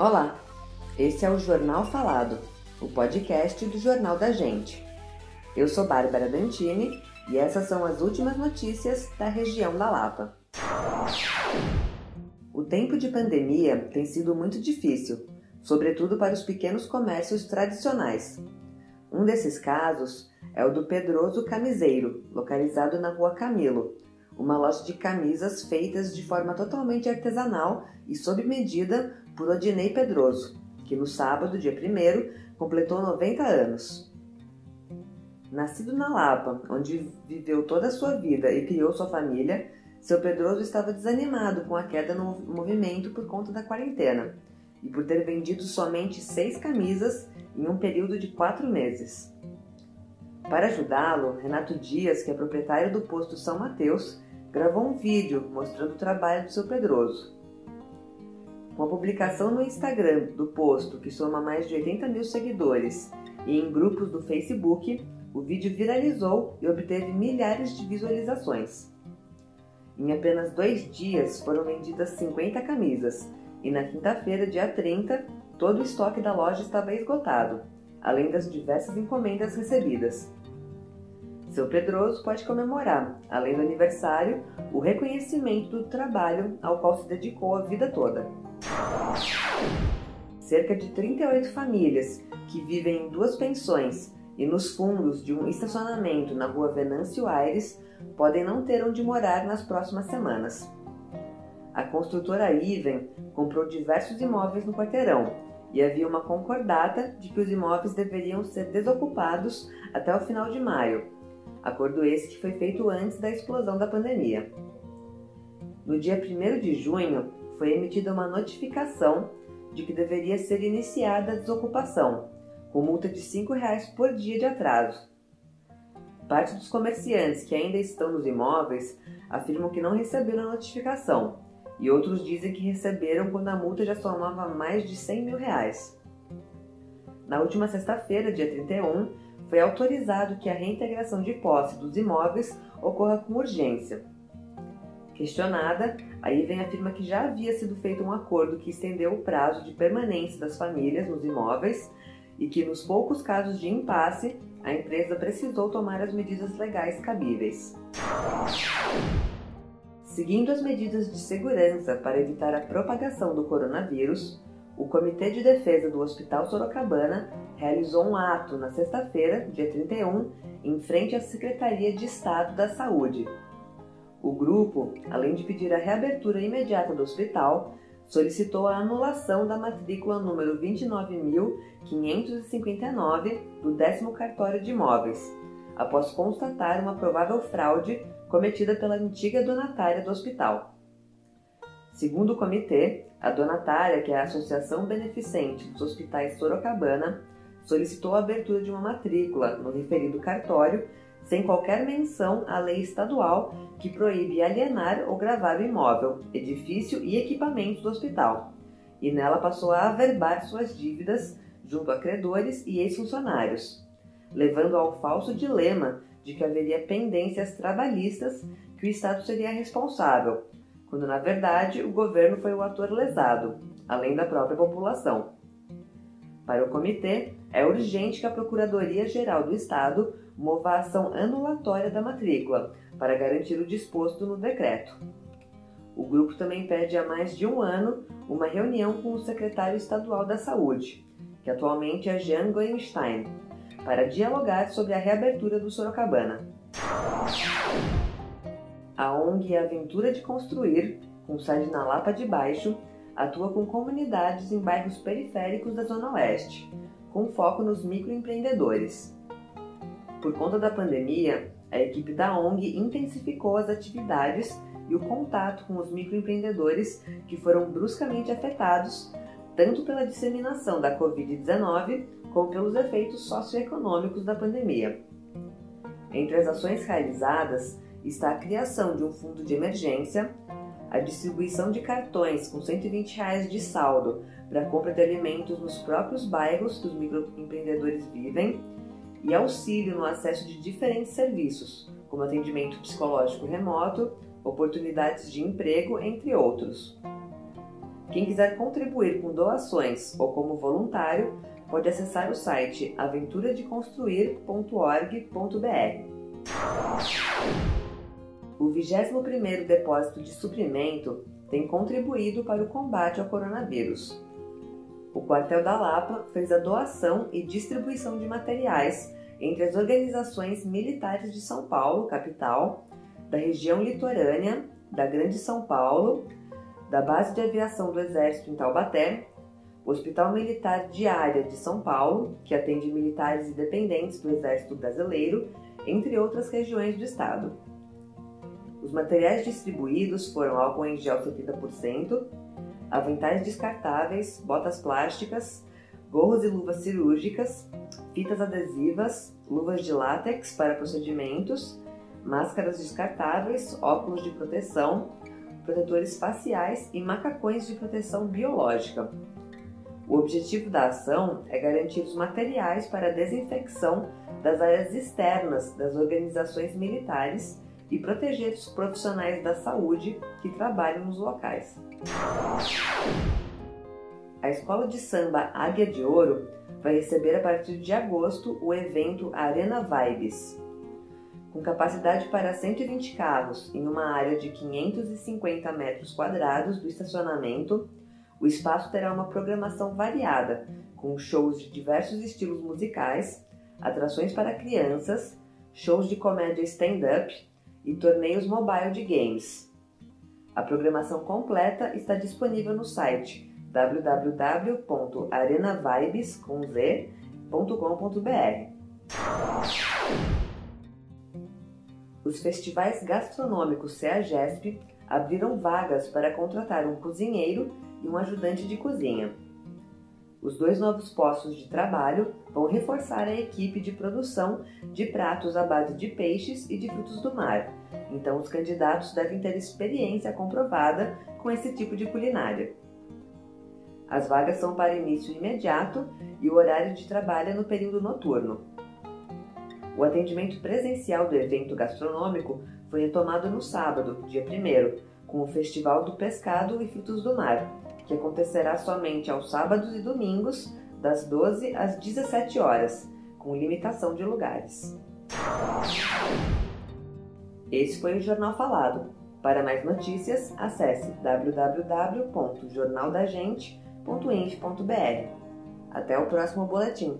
Olá, esse é o Jornal Falado, o podcast do Jornal da Gente. Eu sou Bárbara Dantini e essas são as últimas notícias da região da Lapa. O tempo de pandemia tem sido muito difícil, sobretudo para os pequenos comércios tradicionais. Um desses casos é o do Pedroso Camiseiro, localizado na Rua Camilo, uma loja de camisas feitas de forma totalmente artesanal e sob medida por Odinei Pedroso, que no sábado, dia 1 completou 90 anos. Nascido na Lapa, onde viveu toda a sua vida e criou sua família, seu Pedroso estava desanimado com a queda no movimento por conta da quarentena e por ter vendido somente seis camisas em um período de quatro meses. Para ajudá-lo, Renato Dias, que é proprietário do posto São Mateus, gravou um vídeo mostrando o trabalho do seu Pedroso. Com a publicação no Instagram do posto, que soma mais de 80 mil seguidores, e em grupos do Facebook, o vídeo viralizou e obteve milhares de visualizações. Em apenas dois dias foram vendidas 50 camisas, e na quinta-feira, dia 30, todo o estoque da loja estava esgotado, além das diversas encomendas recebidas. Seu Pedroso pode comemorar, além do aniversário, o reconhecimento do trabalho ao qual se dedicou a vida toda. Cerca de 38 famílias que vivem em duas pensões e nos fundos de um estacionamento na rua Venâncio Aires podem não ter onde morar nas próximas semanas. A construtora Iven comprou diversos imóveis no quarteirão e havia uma concordata de que os imóveis deveriam ser desocupados até o final de maio acordo esse que foi feito antes da explosão da pandemia. No dia 1 de junho, foi emitida uma notificação de que deveria ser iniciada a desocupação, com multa de R$ 5,00 por dia de atraso. Parte dos comerciantes que ainda estão nos imóveis afirmam que não receberam a notificação, e outros dizem que receberam quando a multa já somava mais de 100 mil reais. Na última sexta-feira, dia 31, foi autorizado que a reintegração de posse dos imóveis ocorra com urgência. Questionada, a Iven afirma que já havia sido feito um acordo que estendeu o prazo de permanência das famílias nos imóveis e que, nos poucos casos de impasse, a empresa precisou tomar as medidas legais cabíveis. Seguindo as medidas de segurança para evitar a propagação do coronavírus, o Comitê de Defesa do Hospital Sorocabana realizou um ato na sexta-feira, dia 31, em frente à Secretaria de Estado da Saúde. O grupo, além de pedir a reabertura imediata do hospital, solicitou a anulação da matrícula número 29.559 do décimo cartório de imóveis, após constatar uma provável fraude cometida pela antiga donatária do hospital. Segundo o comitê, a donatária, que é a Associação Beneficente dos Hospitais Sorocabana, solicitou a abertura de uma matrícula no referido cartório sem qualquer menção à lei estadual que proíbe alienar ou gravar o imóvel, edifício e equipamentos do hospital, e nela passou a averbar suas dívidas junto a credores e ex-funcionários, levando ao falso dilema de que haveria pendências trabalhistas que o Estado seria responsável, quando na verdade o governo foi o ator lesado, além da própria população. Para o comitê, é urgente que a Procuradoria-Geral do Estado mova a ação anulatória da matrícula para garantir o disposto no decreto. O grupo também pede há mais de um ano uma reunião com o secretário estadual da Saúde, que atualmente é Jean Goenstein, para dialogar sobre a reabertura do Sorocabana. A ONG Aventura de Construir, com sede na Lapa de Baixo, atua com comunidades em bairros periféricos da Zona Oeste, com foco nos microempreendedores. Por conta da pandemia, a equipe da ONG intensificou as atividades e o contato com os microempreendedores que foram bruscamente afetados tanto pela disseminação da Covid-19 como pelos efeitos socioeconômicos da pandemia. Entre as ações realizadas está a criação de um fundo de emergência, a distribuição de cartões com 120 reais de saldo para compra de alimentos nos próprios bairros que os microempreendedores vivem e auxílio no acesso de diferentes serviços, como atendimento psicológico remoto, oportunidades de emprego, entre outros. Quem quiser contribuir com doações ou como voluntário, pode acessar o site aventuradeconstruir.org.br. O 21º Depósito de Suprimento tem contribuído para o combate ao coronavírus. O Quartel da Lapa fez a doação e distribuição de materiais entre as organizações militares de São Paulo, capital, da região litorânea, da Grande São Paulo, da Base de Aviação do Exército em Taubaté, o Hospital Militar Diária de São Paulo, que atende militares e dependentes do Exército Brasileiro, entre outras regiões do estado. Os materiais distribuídos foram álcool em gel 70%, aventais descartáveis, botas plásticas, gorros e luvas cirúrgicas, fitas adesivas, luvas de látex para procedimentos, máscaras descartáveis, óculos de proteção, protetores faciais e macacões de proteção biológica. O objetivo da ação é garantir os materiais para a desinfecção das áreas externas das organizações militares e proteger os profissionais da saúde que trabalham nos locais. A Escola de Samba Águia de Ouro vai receber a partir de agosto o evento Arena Vibes. Com capacidade para 120 carros em uma área de 550 metros quadrados do estacionamento, o espaço terá uma programação variada, com shows de diversos estilos musicais, atrações para crianças, shows de comédia stand-up e torneios mobile de games. A programação completa está disponível no site www.arenavibes.com.br. Os festivais gastronômicos CEAGESP abriram vagas para contratar um cozinheiro e um ajudante de cozinha. Os dois novos postos de trabalho vão reforçar a equipe de produção de pratos à base de peixes e de frutos do mar. Então, os candidatos devem ter experiência comprovada com esse tipo de culinária. As vagas são para início imediato e o horário de trabalho é no período noturno. O atendimento presencial do evento gastronômico foi retomado no sábado, dia 1, com o Festival do Pescado e Frutos do Mar, que acontecerá somente aos sábados e domingos, das 12 às 17 horas, com limitação de lugares. Esse foi o Jornal Falado. Para mais notícias, acesse www.jornaldagente.inf.br. Até o próximo boletim.